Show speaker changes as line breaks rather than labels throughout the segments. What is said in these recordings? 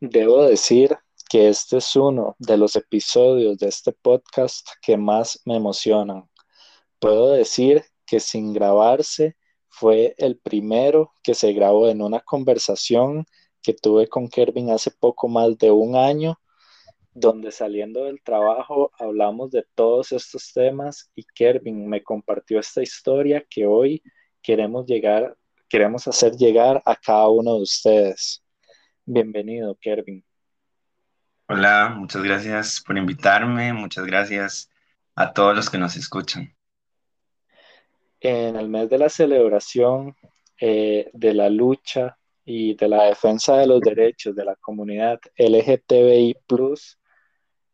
Debo decir que este es uno de los episodios de este podcast que más me emocionan. Puedo decir que sin grabarse fue el primero que se grabó en una conversación que tuve con Kervin hace poco más de un año, donde saliendo del trabajo hablamos de todos estos temas y Kervin me compartió esta historia que hoy queremos llegar, queremos hacer llegar a cada uno de ustedes. Bienvenido, Kervin.
Hola, muchas gracias por invitarme, muchas gracias a todos los que nos escuchan.
En el mes de la celebración eh, de la lucha y de la defensa de los derechos de la comunidad LGTBI,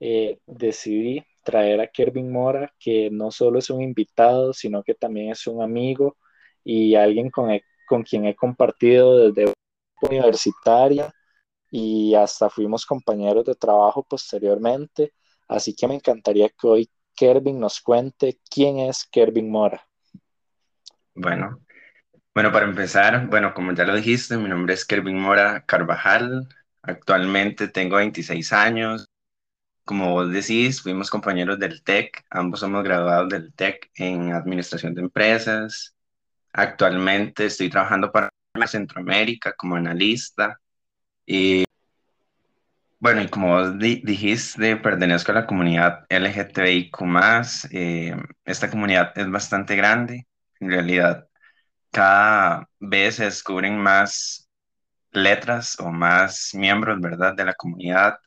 eh, decidí traer a Kervin Mora, que no solo es un invitado, sino que también es un amigo y alguien con, con quien he compartido desde universitaria y hasta fuimos compañeros de trabajo posteriormente. Así que me encantaría que hoy Kervin nos cuente quién es Kervin Mora.
Bueno, bueno, para empezar, bueno, como ya lo dijiste, mi nombre es Kervin Mora Carvajal. Actualmente tengo 26 años. Como vos decís, fuimos compañeros del TEC, ambos somos graduados del TEC en Administración de Empresas. Actualmente estoy trabajando para Centroamérica como analista y bueno, y como vos dijiste, pertenezco a la comunidad LGTBIQ+, eh, esta comunidad es bastante grande, en realidad cada vez se descubren más letras o más miembros, ¿verdad?, de la comunidad.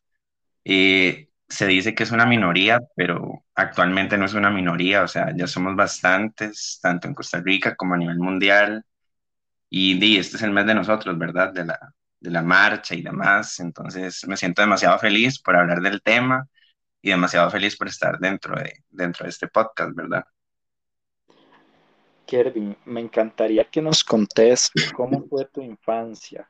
Y se dice que es una minoría, pero actualmente no es una minoría, o sea, ya somos bastantes, tanto en Costa Rica como a nivel mundial. Y, y este es el mes de nosotros, ¿verdad?, de la, de la marcha y demás. Entonces me siento demasiado feliz por hablar del tema y demasiado feliz por estar dentro de, dentro de este podcast, ¿verdad?
Kervin, me encantaría que nos contes cómo fue tu infancia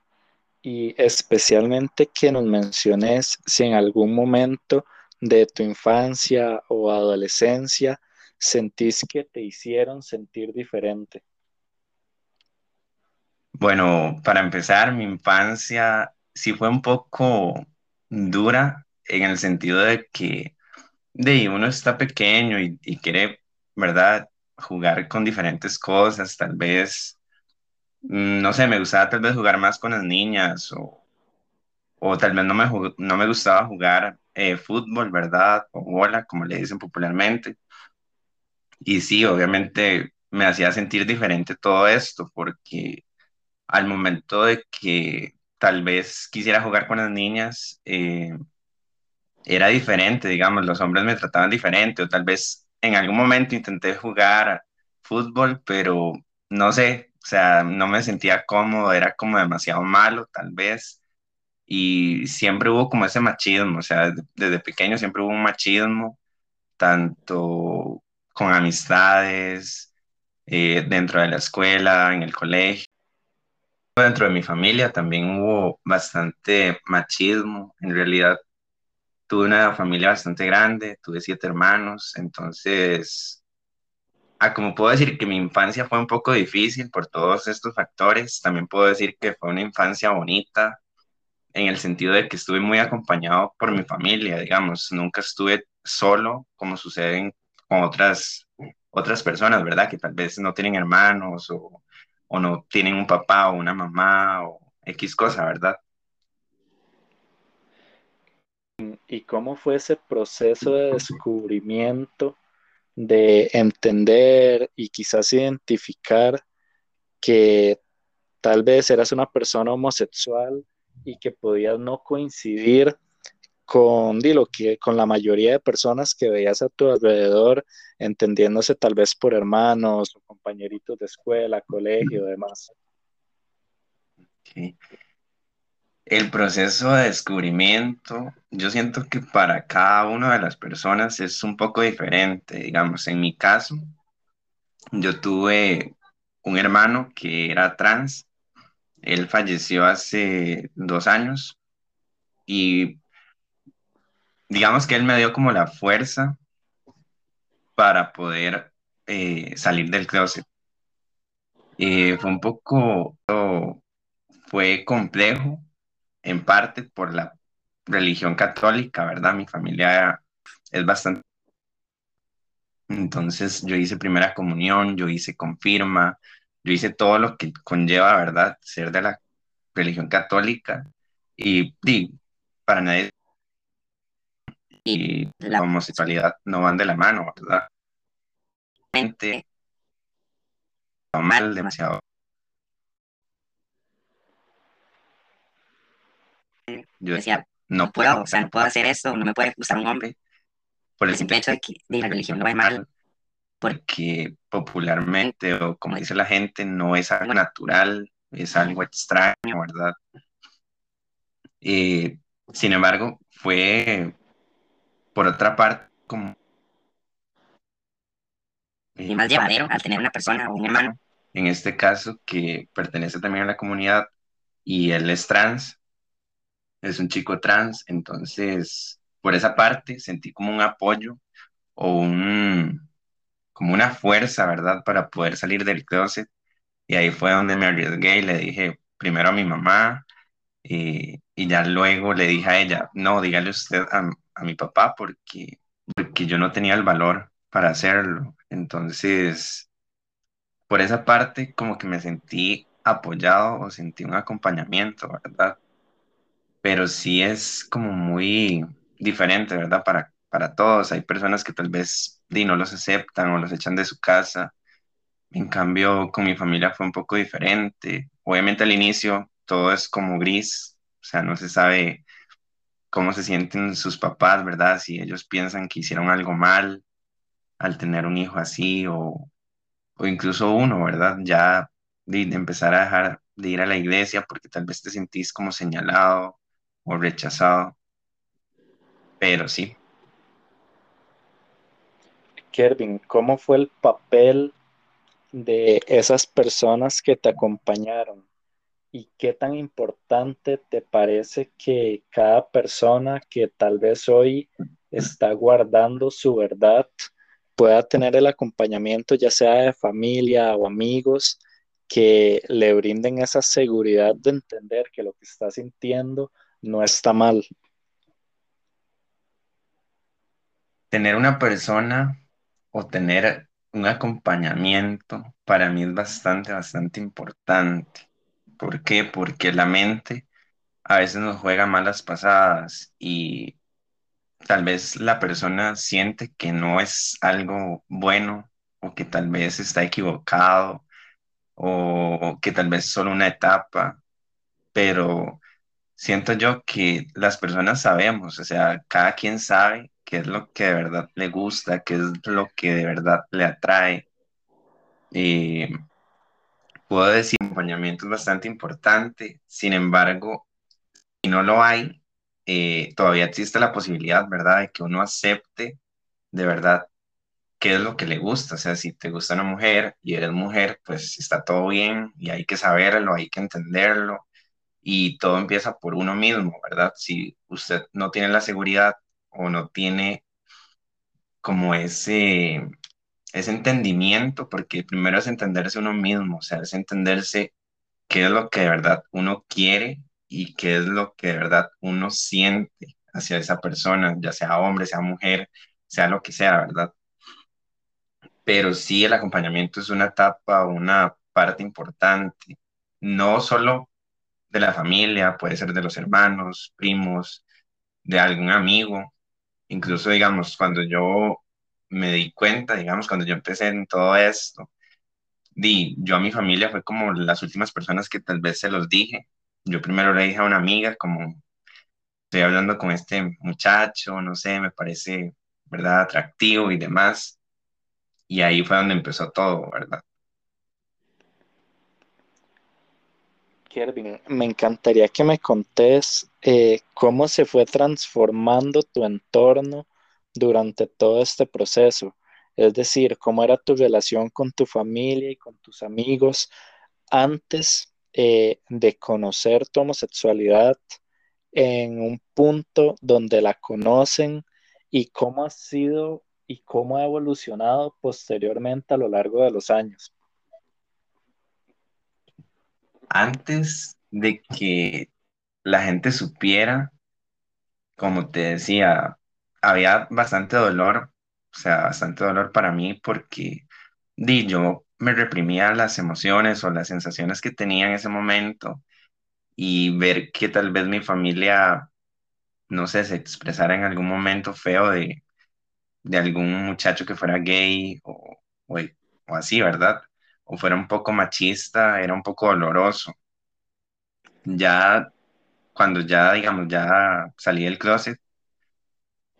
y especialmente que nos menciones si en algún momento de tu infancia o adolescencia sentís que te hicieron sentir diferente.
Bueno, para empezar, mi infancia sí fue un poco dura en el sentido de que de uno está pequeño y, quiere, ¿verdad?, jugar con diferentes cosas, tal vez, no sé, me gustaba tal vez jugar más con las niñas o, o tal vez no me, no me gustaba jugar eh, fútbol, ¿verdad? O bola, como le dicen popularmente. Y sí, obviamente me hacía sentir diferente todo esto porque al momento de que tal vez quisiera jugar con las niñas, eh, era diferente, digamos, los hombres me trataban diferente, o tal vez en algún momento intenté jugar fútbol, pero no sé, sea, no me sentía cómodo, era como demasiado malo, tal vez, y siempre hubo como ese machismo, o sea, desde, pequeño siempre hubo un machismo, tanto con amistades, eh, dentro de la escuela, en el colegio dentro de mi familia también hubo bastante machismo. En realidad tuve una familia bastante grande, tuve siete hermanos, entonces, ah, como puedo decir que mi infancia fue un poco difícil por todos estos factores, también puedo decir que fue una infancia bonita en el sentido de que estuve muy acompañado por mi familia, digamos, nunca estuve solo como sucede con otras, otras personas, ¿verdad? Que tal vez no tienen hermanos o o no tienen un papá o una mamá o X cosa, ¿verdad?
¿Y cómo fue ese proceso de descubrimiento, de entender y quizás identificar que tal vez eras una persona homosexual y que podías no coincidir con, que, con la mayoría de personas que veías a tu alrededor, entendiéndose tal vez por hermanos o compañeritos de escuela, colegio, demás.
El proceso de descubrimiento, yo siento que para cada una de las personas es un poco diferente. Digamos, en mi caso, yo tuve un hermano que era trans. Él falleció hace dos años y digamos que él me dio como la fuerza para poder eh, salir del closet. Eh, fue un poco, fue complejo, en parte por la religión católica, ¿verdad? Mi familia es bastante... Entonces yo hice primera comunión, yo hice confirma, yo hice todo lo que conlleva, ¿verdad? Ser de la religión católica y, para nadie y la homosexualidad no van de la mano, ¿verdad? mal, demasiado. Yo decía, no puedo, o sea, no puedo hacer esto, no me puede gustar un hombre, por el simple hecho de que la religión no va mal, porque popularmente, o como dice la gente, no es algo natural, es algo extraño, ¿verdad? Eh, sin embargo, fue, por otra parte, como... Y más llevadero al tener una persona o un hermano. En este caso, que pertenece también a la comunidad y él es trans, es un chico trans, entonces, por esa parte, sentí como un apoyo o un, como una fuerza, ¿verdad?, para poder salir del closet. Y ahí fue donde me arriesgué y le dije primero a mi mamá, y, y ya luego le dije a ella, no, dígale usted a, a, mi papá porque, porque yo no tenía el valor para hacerlo. Entonces, por esa parte, como que me sentí apoyado o sentí un acompañamiento, ¿verdad? Pero sí es como muy diferente, ¿verdad? Para, para todos. Hay personas que tal vez no los aceptan o los echan de su casa. En cambio, con mi familia fue un poco diferente. Obviamente al inicio todo es como gris, o sea, no se sabe cómo se sienten sus papás, ¿verdad? Si ellos piensan que hicieron algo mal al tener un hijo así o, o incluso uno, ¿verdad? Ya de, empezar a dejar de ir a la iglesia porque tal vez te sentís como señalado rechazado. Pero sí.
Kervin, ¿cómo fue el papel de esas personas que te acompañaron? ¿Y qué tan importante te parece que cada persona que tal vez hoy está guardando su verdad pueda tener el acompañamiento, ya sea de familia o amigos, que le brinden esa seguridad de entender que lo que está sintiendo no está mal?
Tener una persona o tener un acompañamiento para mí es bastante, bastante importante ¿Por qué? Porque la mente a veces nos juega malas pasadas y tal vez la persona siente que no es algo bueno o que tal vez está equivocado o que tal vez es solo una etapa, pero siento yo que las personas sabemos, o sea, cada quien sabe qué es lo que de verdad le gusta, qué es lo que de verdad le atrae. Y puedo decir, acompañamiento es bastante importante, sin embargo, si no lo hay, eh, todavía existe la posibilidad, ¿verdad?, de que uno acepte de verdad qué es lo que le gusta, o sea, si te gusta una mujer y eres mujer, pues está todo bien y hay que saberlo, hay que entenderlo y todo empieza por uno mismo, ¿verdad? Si usted no tiene la seguridad o no tiene como ese ese entendimiento, porque primero es entenderse uno mismo, o sea, es entenderse qué es lo que de verdad uno quiere y qué es lo que de verdad uno siente hacia esa persona, ya sea hombre, sea mujer, sea lo que sea, ¿verdad? Pero sí el acompañamiento es una etapa, una parte importante, no solo de la familia, puede ser de los hermanos, primos, de algún amigo, incluso digamos, cuando yo me di cuenta, digamos, cuando yo empecé en todo esto, di, yo a mi familia fue como las últimas personas que tal vez se los dije. Yo primero le dije a una amiga, como estoy hablando con este muchacho, no sé, me parece, ¿verdad?, atractivo y demás. Y ahí fue donde empezó todo, ¿verdad?
Kervin, me encantaría que me contés eh, cómo se fue transformando tu entorno durante todo este proceso. Es decir, cómo era tu relación con tu familia y con tus amigos antes eh, de conocer tu homosexualidad en un punto donde la conocen y cómo ha sido y cómo ha evolucionado posteriormente a lo largo de los años.
Antes de que la gente supiera, como te decía, había bastante dolor, o sea, bastante dolor para mí porque di, yo me reprimía las emociones o las sensaciones que tenía en ese momento y ver que tal vez mi familia, no sé, se expresara en algún momento feo de, de algún muchacho que fuera gay o, o, o así, ¿verdad? O fuera un poco machista, era un poco doloroso. Ya cuando ya, digamos, ya salí del closet,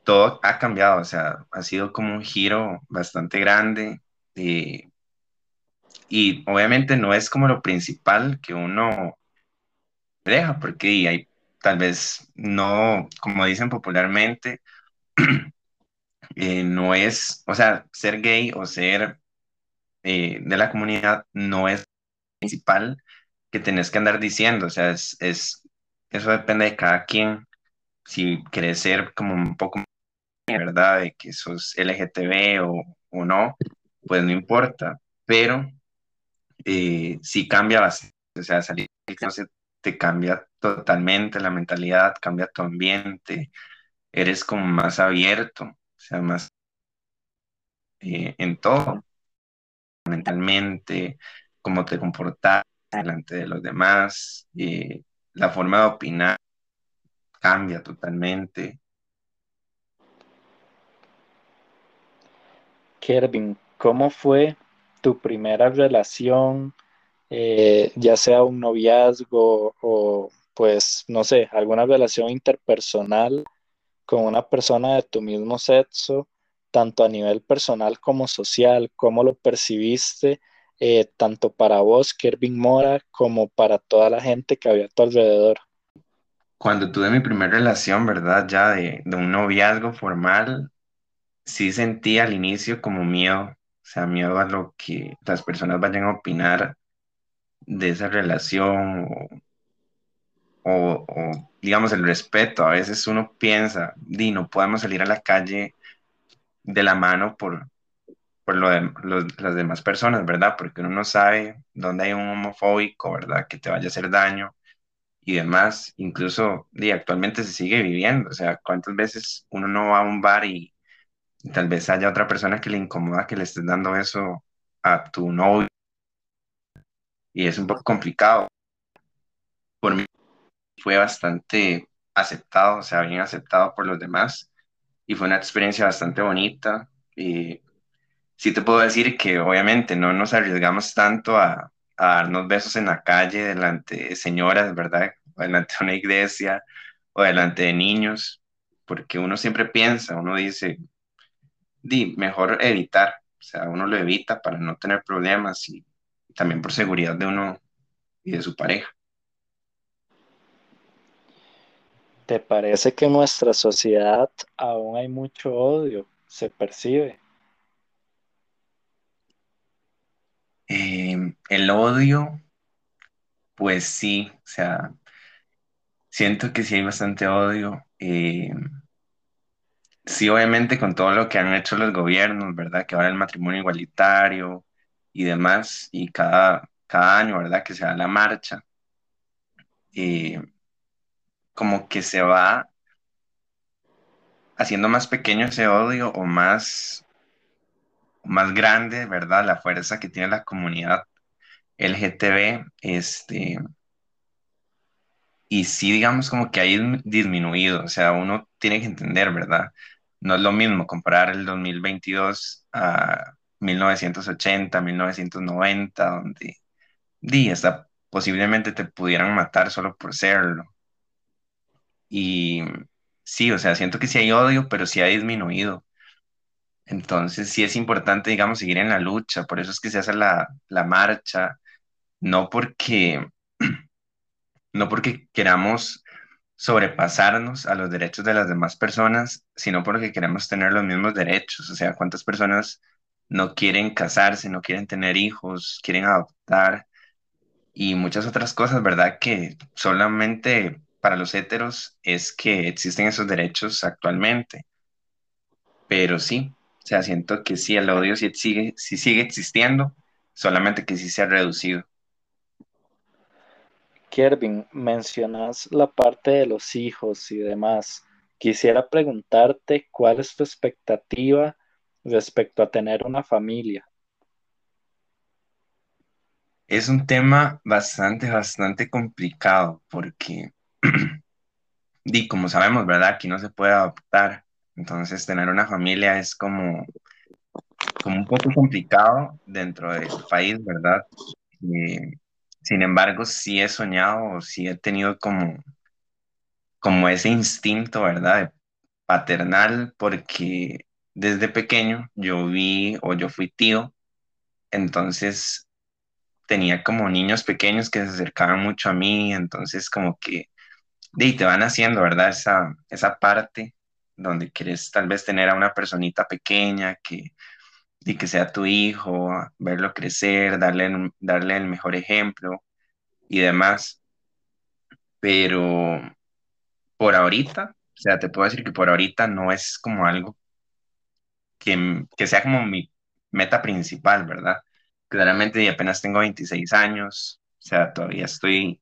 todo ha cambiado, o sea, ha sido como un giro bastante grande. eh, y obviamente no es como lo principal que uno deja, porque y hay, tal vez no, como dicen popularmente, eh, no es, o sea, ser gay o ser eh, de la comunidad no es principal que tenés que andar diciendo, o sea, es, es, eso depende de cada quien, si querés ser como un poco, ¿verdad? De que sos LGTB o, o no, pues no importa, pero eh, sí cambia bastante, o sea, salir del closet te cambia totalmente la mentalidad, cambia tu ambiente, eres como más abierto, o sea, más eh, en todo, mentalmente, cómo te comportas delante de los demás, eh, la forma de opinar cambia totalmente.
Kervin, ¿cómo fue tu primera relación, eh, ya sea un noviazgo o pues, no sé, alguna relación interpersonal con una persona de tu mismo sexo, tanto a nivel personal como social? ¿Cómo lo percibiste, eh, tanto para vos, Kervin Mora, como para toda la gente que había a tu alrededor?
Cuando tuve mi primera relación, ¿verdad? Ya de, un noviazgo formal, sí sentí al inicio como miedo, o sea, miedo a lo que las personas vayan a opinar de esa relación o, digamos el respeto. A veces uno piensa, di, no podemos salir a la calle de la mano por, por lo de las demás personas, ¿verdad? Porque uno no sabe dónde hay un homofóbico, ¿verdad? Que te vaya a hacer daño y demás. Incluso, di, actualmente se sigue viviendo, o sea, ¿cuántas veces uno no va a un bar y y tal vez haya otra persona que le incomoda que le estés dando eso a tu novio y es un poco complicado. Por mí fue bastante aceptado, o sea, bien aceptado por los demás y fue una experiencia bastante bonita. Y sí te puedo decir que obviamente no nos arriesgamos tanto a, darnos besos en la calle delante de señoras, ¿verdad? O delante de una iglesia o delante de niños, porque uno siempre piensa, uno dice, di, mejor evitar, o sea, uno lo evita para no tener problemas y también por seguridad de uno y de su pareja.
¿Te parece que en nuestra sociedad aún hay mucho odio? ¿Se percibe?
Eh, el odio, pues sí, o sea, siento que sí hay bastante odio. eh, sí, obviamente con todo lo que han hecho los gobiernos, ¿verdad? Que ahora el matrimonio igualitario y demás, y cada, cada año, ¿verdad? Que se da la marcha, eh, como que se va haciendo más pequeño ese odio o más más grande, ¿verdad? La fuerza que tiene la comunidad LGTB, este, y sí, digamos como que ha dismi- disminuido, o sea, uno tiene que entender, ¿verdad? No es lo mismo comparar el 2022 a 1980, 1990, donde di, hasta posiblemente te pudieran matar solo por serlo. Y sí, o sea, siento que sí hay odio, pero sí ha disminuido. Entonces sí es importante, digamos, seguir en la lucha, por eso es que se hace la, la marcha, no porque, no porque queramos sobrepasarnos a los derechos de las demás personas, sino porque queremos tener los mismos derechos. O sea, ¿cuántas personas no quieren casarse, no quieren tener hijos, quieren adoptar y muchas otras cosas, ¿verdad? Que solamente para los héteros es que existen esos derechos actualmente. Pero sí. O sea, siento que sí, el odio sí sigue, sí sigue existiendo, solamente que sí se ha reducido.
Kervin, mencionas la parte de los hijos y demás. Quisiera preguntarte cuál es tu expectativa respecto a tener una familia.
Es un tema bastante, bastante complicado porque, di, como sabemos, ¿verdad? Aquí no se puede adoptar. Entonces, tener una familia es como, como un poco complicado dentro del país, ¿verdad? Sin embargo, sí he soñado, sí he tenido como, como ese instinto, ¿verdad? paternal, porque desde pequeño yo vi o yo fui tío, entonces tenía como niños pequeños que se acercaban mucho a mí, entonces como que y te van haciendo, ¿verdad? Esa, esa parte donde quieres tal vez tener a una personita pequeña que, y que sea tu hijo, verlo crecer, darle, darle el mejor ejemplo y demás. Pero por ahorita, o sea, te puedo decir que por ahorita no es como algo que, que sea como mi meta principal, ¿verdad? Claramente apenas tengo 26 años, o sea, todavía estoy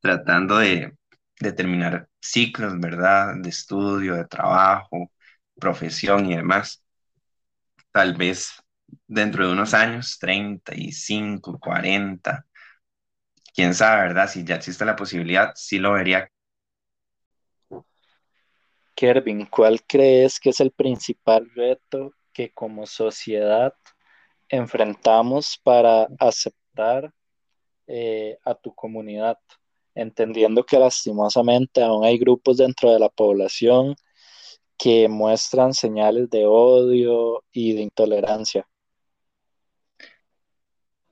tratando de, de terminar ciclos, ¿verdad? De estudio, de trabajo, profesión y demás. Tal vez dentro de unos años, 35, 40, quién sabe, ¿verdad? Si ya existe la posibilidad, sí lo vería.
Kervin, ¿cuál crees que es el principal reto que como sociedad enfrentamos para aceptar eh, a tu comunidad? Entendiendo que lastimosamente aún hay grupos dentro de la población que muestran señales de odio y de intolerancia.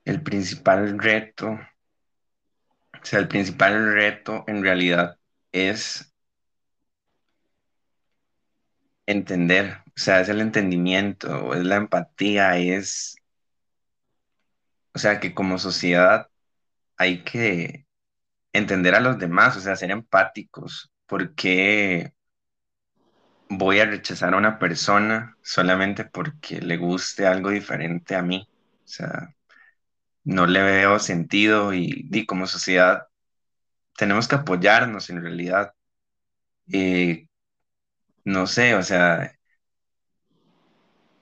El principal reto, o sea, el principal reto en realidad es entender, o sea, es el entendimiento, es la empatía, es, o sea, que como sociedad hay que entender a los demás, o sea, ser empáticos. porque voy a rechazar a una persona solamente porque le guste algo diferente a mí? O sea, no le veo sentido y, como sociedad tenemos que apoyarnos en realidad. Eh, no sé, o sea,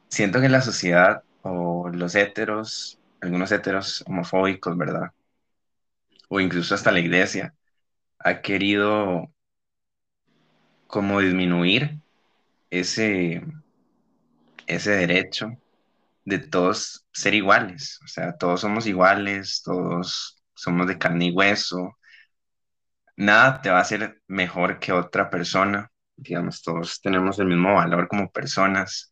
siento que la sociedad o los heteros, algunos heteros homofóbicos, ¿verdad? O incluso hasta la iglesia, ha querido como disminuir ese, ese derecho de todos ser iguales. O sea, todos somos iguales, todos somos de carne y hueso. Nada te va a hacer mejor que otra persona. Digamos, todos tenemos el mismo valor como personas.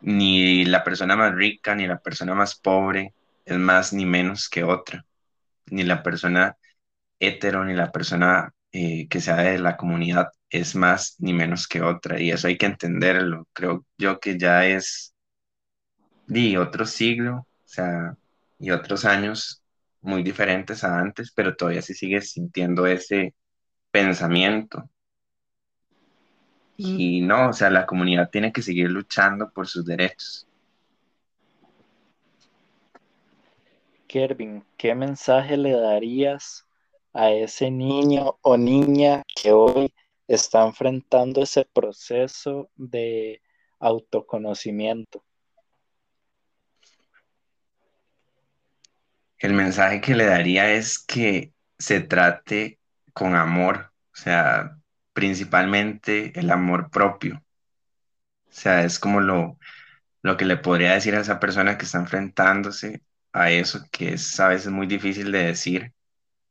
Ni la persona más rica ni la persona más pobre es más ni menos que otra ni la persona hetero, ni la persona eh, que sea de la comunidad es más ni menos que otra. Y eso hay que entenderlo. Creo yo que ya es de otro siglo, o sea, y otros años muy diferentes a antes, pero todavía se sigue sintiendo ese pensamiento. Y no, o sea, la comunidad tiene que seguir luchando por sus derechos.
Kervin, ¿qué mensaje le darías a ese niño o niña que hoy está enfrentando ese proceso de autoconocimiento?
El mensaje que le daría es que se trate con amor, o sea, principalmente el amor propio. O sea, es como lo, lo que le podría decir a esa persona que está enfrentándose a eso, que es a veces muy difícil de decir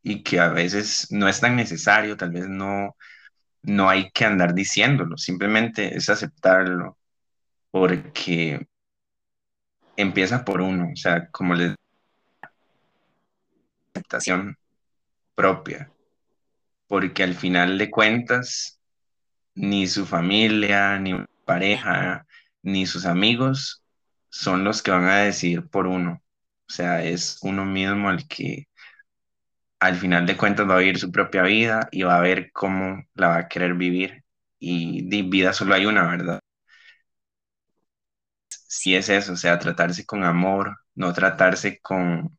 y que a veces no es tan necesario, tal vez no, no hay que andar diciéndolo, simplemente es aceptarlo, porque empieza por uno, o sea, como la aceptación propia, porque al final de cuentas, ni su familia, ni pareja, ni sus amigos son los que van a decidir por uno. O sea, es uno mismo el que al final de cuentas va a vivir su propia vida y va a ver cómo la va a querer vivir. Y de vida solo hay una, ¿verdad? sí es eso, o sea, tratarse con amor, no tratarse con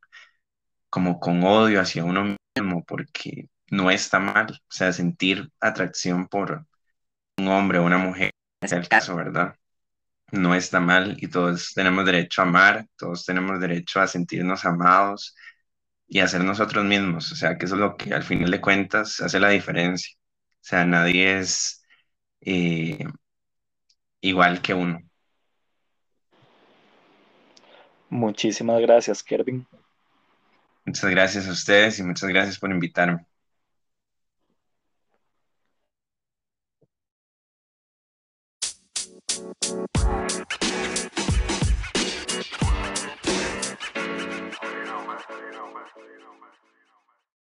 como con odio hacia uno mismo, porque no está mal, o sea, sentir atracción por un hombre o una mujer, es el caso, ¿verdad? No está mal y todos tenemos derecho a amar, todos tenemos derecho a sentirnos amados y a ser nosotros mismos, o sea, que eso es lo que al final de cuentas hace la diferencia. O sea, nadie es eh, igual que uno.
Muchísimas gracias, Kervin.
Muchas gracias a ustedes y muchas gracias por invitarme.